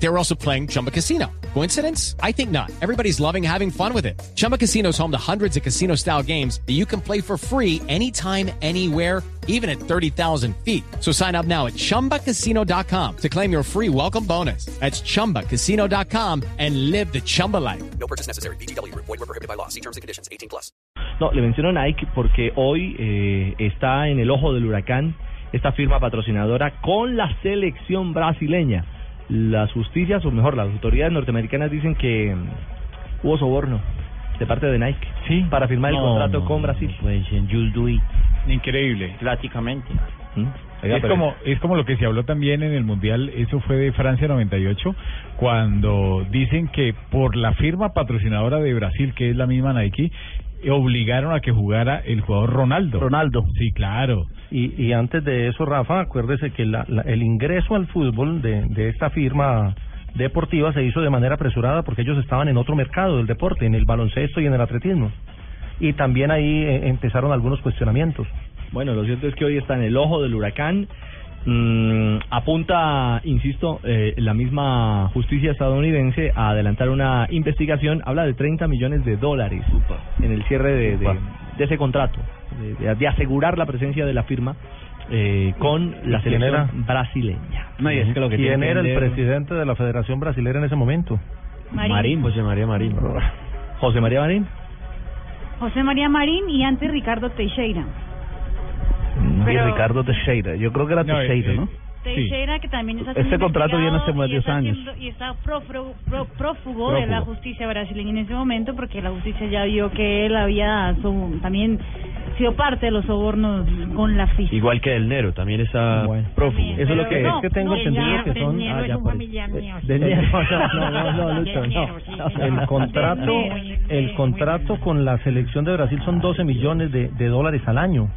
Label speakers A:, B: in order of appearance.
A: They were also playing Chumba Casino. Coincidence? I think not. Everybody's loving having fun with it. Chumba Casino is home to hundreds of casino style games that you can play for free anytime, anywhere, even at 30,000 feet. So sign up now at chumbacasino.com to claim your free welcome bonus. That's chumbacasino.com and live the Chumba life.
B: No purchase necessary. BGW. Void were prohibited by law. See terms and conditions. 18 plus.
C: No, le menciono Nike porque hoy eh, está en el ojo del huracán esta firma patrocinadora con la selección brasileña. Las justicias, o mejor, las autoridades norteamericanas dicen que mm, hubo soborno de parte de Nike
D: Sí.
C: para firmar el contrato
D: no,
C: con Brasil.
D: it,
E: Increíble.
D: prácticamente.
C: ¿Mm?
E: Es como, es como lo que se habló también en el Mundial, eso fue de Francia 98, cuando dicen que por la firma patrocinadora de Brasil, que es la misma Nike, obligaron a que jugara el jugador Ronaldo.
F: Ronaldo.
E: Sí, claro.
F: Y, y antes de eso, Rafa, acuérdese que la- la- el ingreso al fútbol de, de esta firma deportiva se hizo de manera apresurada porque ellos estaban en otro mercado del deporte, en el baloncesto y en el atletismo. Y también ahí eh, empezaron algunos cuestionamientos.
C: Bueno, lo cierto es que hoy está en el ojo del huracán. Mm, apunta, insisto, eh, la misma justicia estadounidense a adelantar una investigación. Habla de 30 millones de dólares en el cierre de, de- de ese contrato, de, de- asegurar la presencia de la firma eh, con la
F: ¿Quién
C: selección
F: era?
C: brasileña.
E: No, y es que lo que
F: ¿Quién
E: tiene
F: era el presidente de la Federación Brasilera en ese momento?
C: Marín, José María Marín. José María Marín.
G: José María Marín y antes Ricardo Teixeira. Pero-
F: Y Ricardo Teixeira. Yo creo que era
E: No,
F: Teixeira,
E: eh,
F: ¿no?
G: Teixeira que también está
F: Este contrato viene hace varios
G: y está
F: años.
G: siendo- y está prófugo, pró- prófugo de la justicia brasileña en ese momento porque la justicia ya vio que él había so- también sido parte de los sobornos con la FIFA.
C: Igual que el Nero, también está
F: Bueno.
C: prófugo.
F: Eso es lo que
G: no,
F: es que tengo
G: no,
F: entendido que son
G: Del
F: ah,
G: Nero
F: ya
G: es un familiar mío,
F: eh, del
G: Del
F: Nero. No, no, no,
G: Del
F: Lucho, no. El contrato,
G: Del
F: el contrato con la selección de Brasil son 12 millones de, de dólares al año.